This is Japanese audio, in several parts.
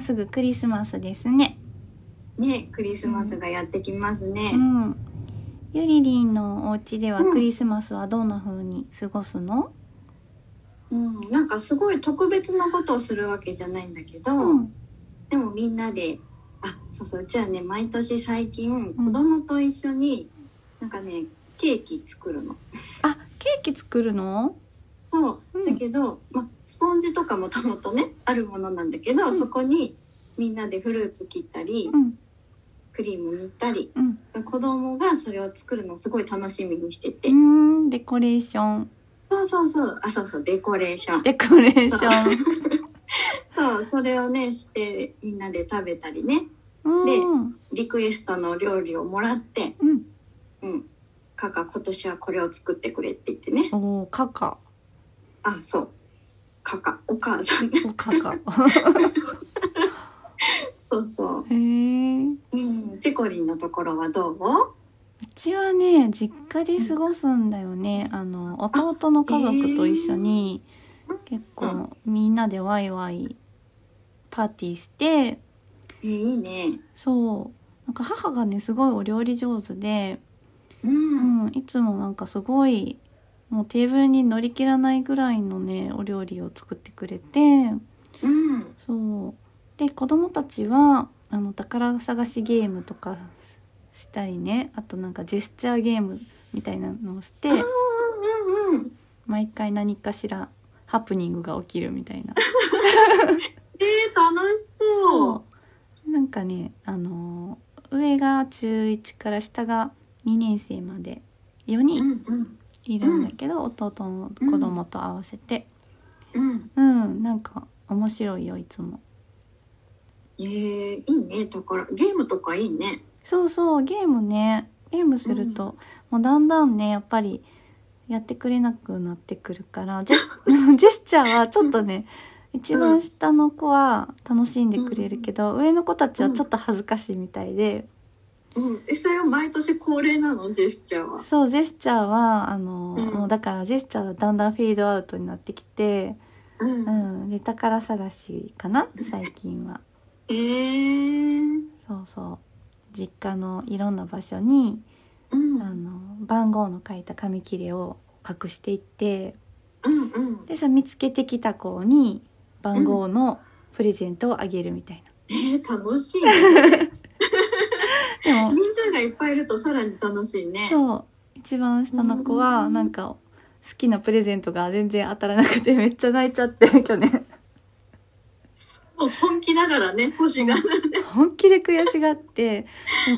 うすぐクリスマスですね。ねクリスマスがやってきますねう、ん。ゆりりんのお家ではうんクリスマスはどんな風に過ごすの？うん、なんかすごい特別なことをするわけじゃないんだけど、うん。でもみんなであそうそうじゃあね毎年最近ん子供と一緒になんかねケーキ作るの。あ、ケーキ作るの？そう。うんだけど、ま、スポンジとかもともとねあるものなんだけど、うん。そこにみんなでフルーツ切ったり、うん、クリーム塗ったりうん。子供がそれを作るのをすごい楽しみにしてて、デコレーション、そうそうそう。あそうそうデコレーション。デコレーション。そう。それをねしてみんなで食べたりね。うん、リクエストの料理をもらってうん。うん。カカ今年はこれを作ってくれって言ってね。おお、カカ、あ、そう。カカ、お母さんね。おカカ。そうそへえ。う。うん。チコリンのところはどう？うちはね実家で過ごすんだよねあの弟の家族と一緒に結構みんなでワイワイパーティーしてえー、いいね。そうなんか母がねすごいお料理上手で、う。うんん、いつもなんかすごいもうテーブルに乗り切らないぐらいのねお料理を作ってくれてうん。そうで子供たちはあの宝探しゲームとかしたりねあとなんかジェスチャーゲームみたいなのをしてうんうんうん。毎回何かしらハプニングが起きるみたいな えー、楽しそう。なんかねあのー上が中1から下が2年生まで4う人。いるんだけど、弟の子供と合わせて。うん。うんなんか面白いよいつも。えー、いいね。だから、ゲームとかいいね。そうそうゲームね。ゲームすると、うん。もうだんだんねやっぱりやってくれなくなってくるからジェス ジェスチャーはちょっとね一番下の子は楽しんでくれるけど、上の子たちはちょっと恥ずかしいみたいで、うん。え、それは毎年恒例なの？ジェスチャーは。そうジェスチャーはあの、うんもうだからジェスチャーはだんだんフェードアウトになってきて、うんうん、で宝探しかな？最近はえー。そうそう実家のいろんな場所にうん。あの番号の書いた紙切れを隠していってうんうん。でそれ見つけてきた子に番号のプレゼントをあげるみたいな。えー、楽しいね。でも人数がいっぱいいるとさらに楽しいね。そう。一番下の子はうん。なんか好きなプレゼントが全然当たらなくてめっちゃ泣いちゃって去年。もう本気だからね、星が。本気で悔しがって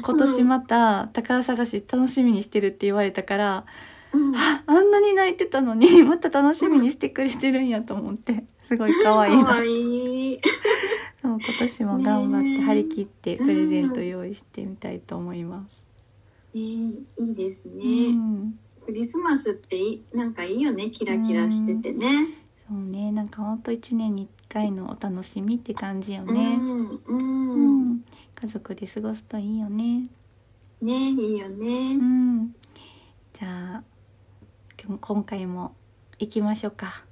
今年また宝探し楽しみにしてるって言われたから、うん。ああんなに泣いてたのにまた楽しみにしてくれてるんやと思って。すごい可愛いな。かわいい。そう今年も頑張って張り切ってプレゼント用意してみたいと思います。ねいいですうね。ん、クリスマスってなんかいいよね、キラキラしててね。そうねなんかほんと一年に一回のお楽しみって感じよね。うん、ううん、ん、家族で過ごすといいよね。ねいいようね。ん、じゃあ今回も行きましょうか。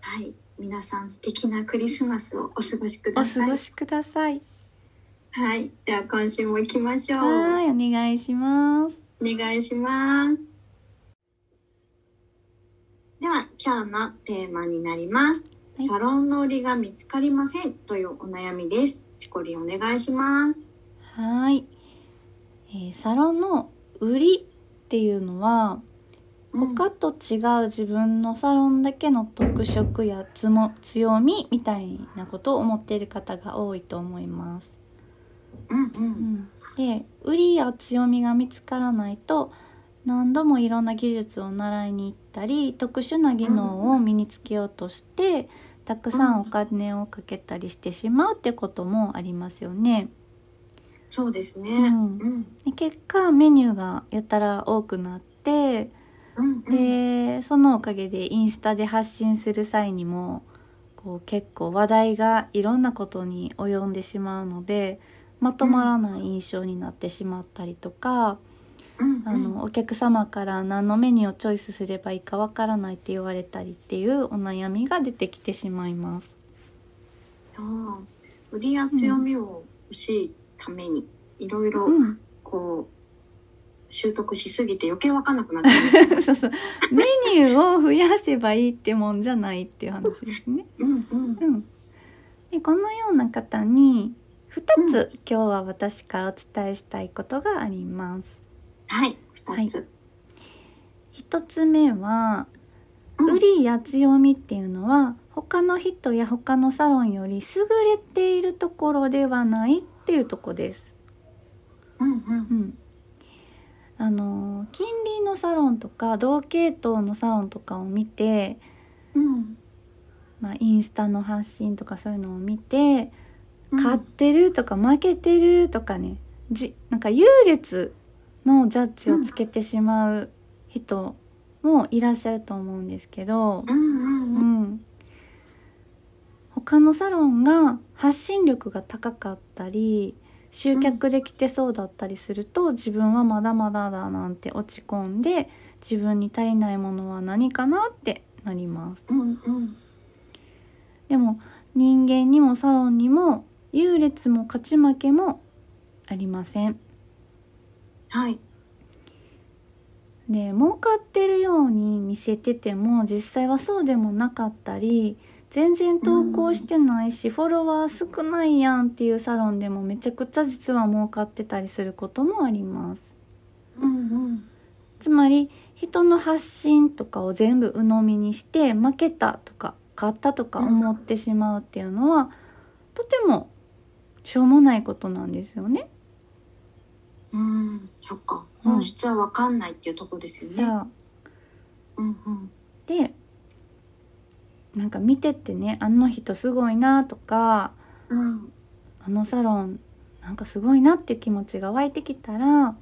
はい、皆さん素敵なクリスマスをお過ごしくおださい。過ごしください。はい、では今週も行きましょう。はい、お願いします。お願いします。では今日のテーマになります。はいサロンの売りが見つかりませんというお悩みです。チコリンお願いします。はい。えーサロンの売りっていうのはうん他と違う自分のサロンだけの特色やつも強みみたいなことを思っている方が多いと思います。うんううんん、で売りや強みが見つからないと何度もいろんな技術を習いに行ったり特殊な技能を身につけようとしてたくさんお金をかけたりしてしまうってこともありますよね。そうですね。ううんんで結果メニューがやたら多くなってうんうん。でそのおかげでインスタで発信する際にもこう結構話題がいろんなことに及んでしまうのでまとまらない印象になってしまったりとか、うんうん。あのお客様から何のメニューをチョイスすればいいかわからないって言われたりっていうお悩みが出てきてしまいます。売りや強みを欲しいためにいろいろうん、こう習得しすぎて余計わかんなくなってる。そうそうメニューを増やせばいいってもんじゃないっていう話ですね。うんうんうん、でこのような方に2つ、今日は私からお伝えしたいことがあります。はい二つ。1つ目はうん売りや強みっていうのは他の人や他のサロンより優れているところではないっていうとこです。うんうんうん、あの近隣のサロンとか同系統のサロンとかを見て、うん。まあ、インスタの発信とかそういうのを見てうん。勝ってるとか負けてるとかねじなんか優劣のジャッジをつけてしまう人もいらっしゃると思うんですけど、うん、他のサロンが発信力が高かったり集客できてそうだったりすると、自分はまだまだだなんて落ち込んで自分に足りないものは何かなってなります。うんうんでも人間にもサロンにも優劣も勝ち負けもありません。はいで儲かってるように見せてても実際はそうでもなかったり全然投稿してないし、フォロワー少ないやんっていうサロンでもめちゃくちゃ実は儲かってたりすることもあります。うんうんつまり人の発信とかを全部鵜呑みにして負けたとか勝ったとか思ってしまうっていうのは、とてもしょうもないことなんですよね。うんそっかうん本質はわかんないっていうとこですよね。さあうんうんでなんか見ててねあの人すごいなとかうん。あのサロンなんかすごいなっていう気持ちが湧いてきたら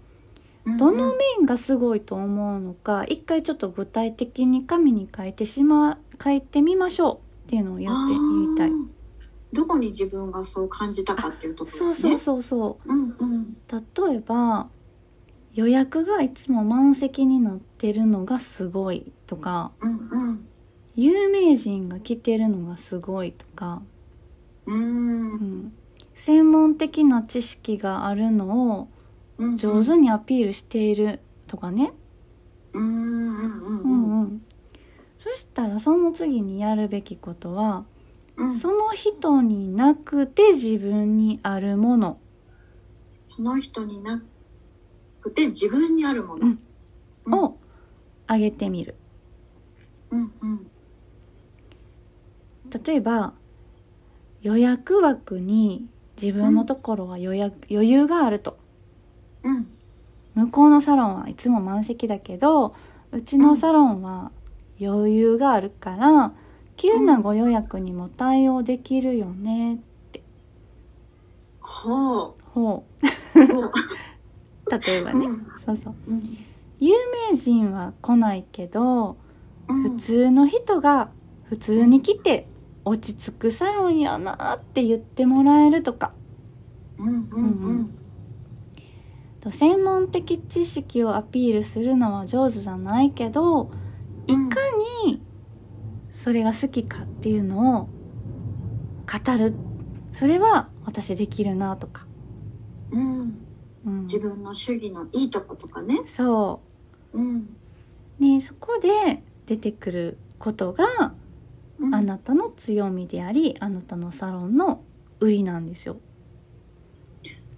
うんどの面がすごいと思うのか一回ちょっと具体的に紙に書いてしま書いてみましょうっていうのを言って言い。たいどこに自分がそう感じたかっていうところね。そうそうそう。うんうん。例えば予約がいつも満席になってるのがすごいとか。うんうん有名人が来てるのがすごいとか、うーうん。ん、専門的な知識があるのをうん上手にアピールしているとかね、うんうんうんううんんうん、そしたらその次にやるべきことはうん。その人になくて自分にあるもの。その人になくて自分にあるもの。うん。うん。をあげてみる。うんうん例えば予約枠に自分のところは予約、余裕があると。うん。向こうのサロンはいつも満席だけどうちのサロンは余裕があるから急なご予約にも対応できるよねほほう。うほう 例えばね、うん。そうそう。うん。有名人は来ないけどうん。普通の人が普通に来て落ち着くサロンやなって言ってもらえるとか。うんうんうん。と専門的知識をアピールするのは上手じゃないけどいかにそれが好きかっていうのを語る。それは私できるなとか、うん。うん、自分の主義のいいとことかね。そう。ん。うねそこで出てくることがうんあなたの強みでありあなたのサロンの売りなんですよ。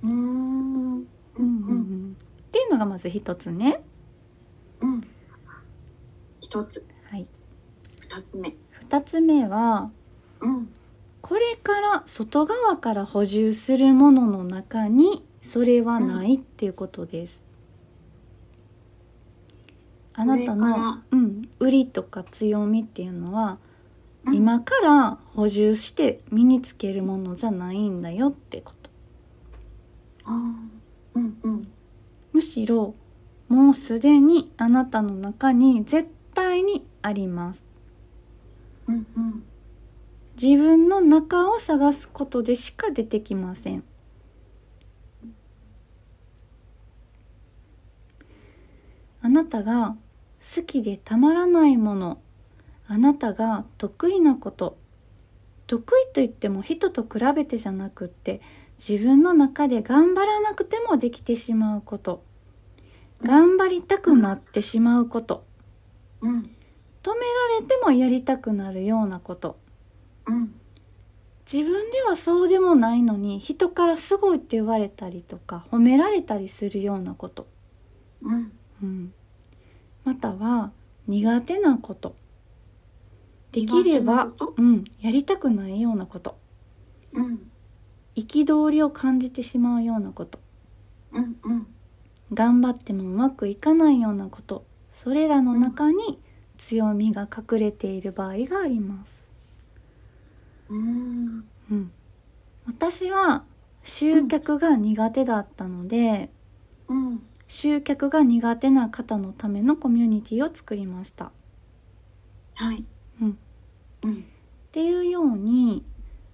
うーんうんうんのがまず一つねうん。一つ、はい二つ目。二つ目はうん。これから外側から補充するものの中にそれはないっていうことです。あなたのら、うん、売りとか強みっていうのは、うん今から補充して身につけるものじゃないんだよってこと。うんうん。むしろもうすでにあなたの中に絶対にあります。うんうん。自分の中を探すことでしか出てきませんあなたが好きでたまらないものあなたが得意なこと得意といっても人と比べてじゃなくって自分の中で頑張らなくてもできてしまうこと頑張りたくなってしまうことうん。止められてもやりたくなるようなこと。うん。自分ではそうでもないのに人からすごいって言われたりとか褒められたりするようなこと、うん。うん、または苦手なことできればうん、やりたくないようなこと。うん。憤りを感じてしまうようなこと。うんうん。頑張ってもうまくいかないようなこと。それらの中に強みが隠れている場合があります。うん。うん、私は集客が苦手だったので、うん集客が苦手な方のためのコミュニティを作りました。はい。うん、うん。っていうように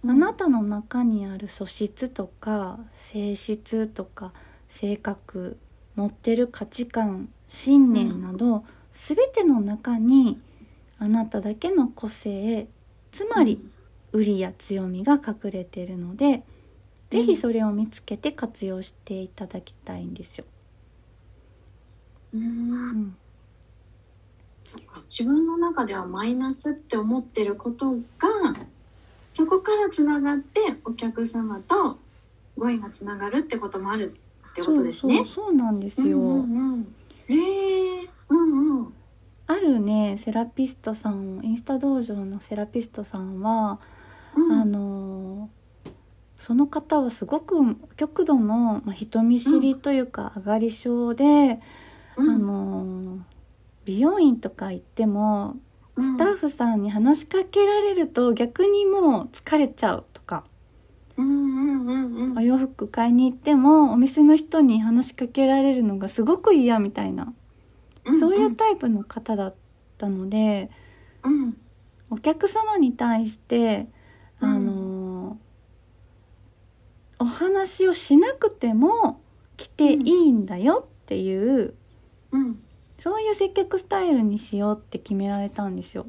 あなたの中にある素質とか性質とか性格持ってる価値観信念など全ての中にあなただけの個性つまり売りや強みが隠れているので是非それを見つけて活用していただきたいんですよ。うん自分の中ではマイナスって思ってることがそこからつながってお客様とご縁がつながるってこともあるってことですね。そうそうなんですよ。うんうんうん、へうんうんあるねセラピストさんインスタ道場のセラピストさんは、うんあのその方はすごく極度の、人見知りというか上がり症で、うんあの美容院とか行ってもうん。スタッフさんに話しかけられると逆にもう疲れちゃうとか、うんうんうんうんお洋服買いに行ってもお店の人に話しかけられるのがすごく嫌みたいな、そういうタイプの方だったので。うん。お客様に対して、うん。あのお話をしなくても来ていいんだよっていう、うんそういう接客スタイルにしようって決められたんですよ。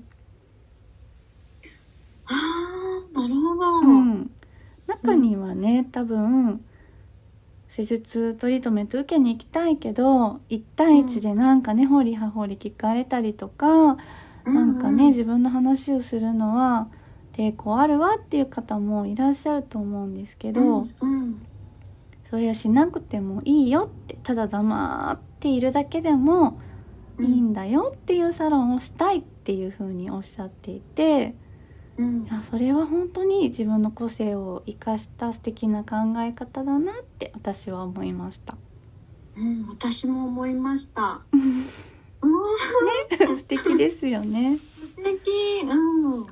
ああなるほど、うん、中にはね多分施術トリートメント受けに行きたいけど1対1でなんかね掘り葉掘り聞かれたりとか、なんかね自分の話をするのは抵抗あるわっていう方もいらっしゃると思うんですけど、うんうん。それはしなくてもいいよってただ黙っているだけでもいいんだよっていうサロンをしたいっていうふうにおっしゃっていてうんいやそれは本当に自分の個性を生かした素敵な考え方だなって私は思いました。うん、私も思いました。うん、素敵ですよね。素敵。うん。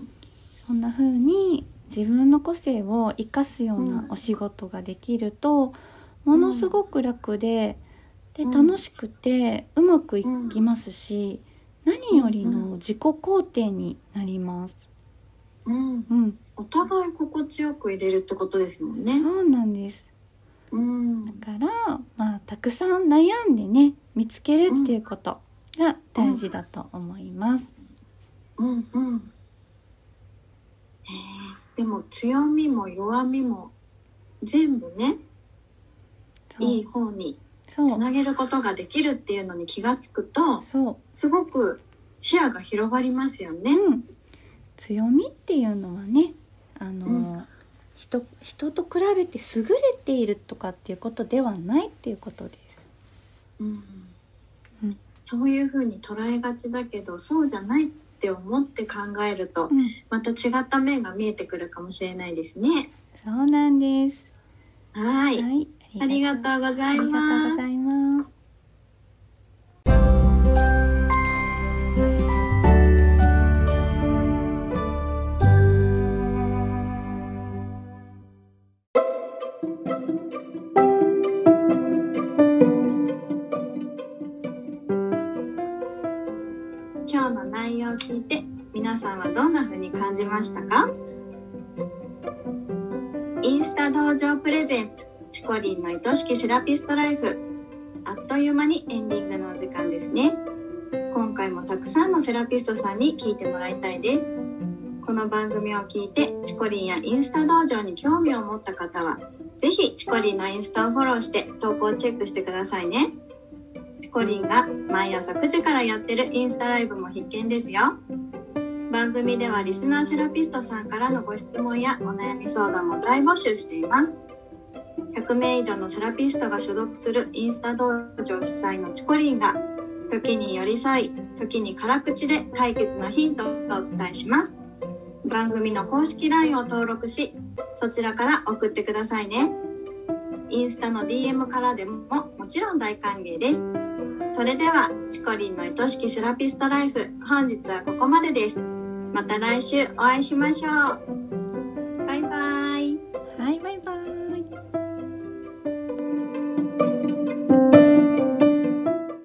そんな風に自分の個性を生かすようなお仕事ができると、ものすごく楽ででうん楽しくてうまくいきますし、何よりの自己肯定になります。うん。うん、お互い心地よく入れるってことですもんね。そうなんです。うん。だからまあたくさん悩んでね見つけるっていうことが大事だと思います。うんうん。へえでも強みも弱みも全部ね、いい方につなげることができるっていうのに気がつくと、すごく視野が広がりますよね。うん、強みっていうのはねあの、うん。人人と比べて優れているとかっていうことではないっていうことです。うん。うん。そういうふうに捉えがちだけどそうじゃないって思って考えるとうん、また違った面が見えてくるかもしれないですね。そうなんです。はい、はい、ありがとうござい。ます。ツチコリンの愛しきセラピストライフあっという間にエンディングのお時間ですね今回もたくさんのセラピストさんに聞いてもらいたいですこの番組を聞いてチコリンやインスタ道場に興味を持った方はぜひチコリンのインスタをフォローして投稿チェックしてくださいねチコリンが毎朝9時からやってるインスタライブも必見ですよ。番組ではリスナーセラピストさんからのご質問やお悩み相談も大募集しています。100名以上のセラピストが所属するインスタ道場主催のチコリンが時に寄り添い、時に辛口で解決のヒントをお伝えします。番組の公式 LINE を登録し、そちらから送ってくださいね。インスタの DM からでももちろん大歓迎です。それでは、チコリンの愛しきセラピストライフ、本日はここまでです。また来週お会いしましょうバイバイ。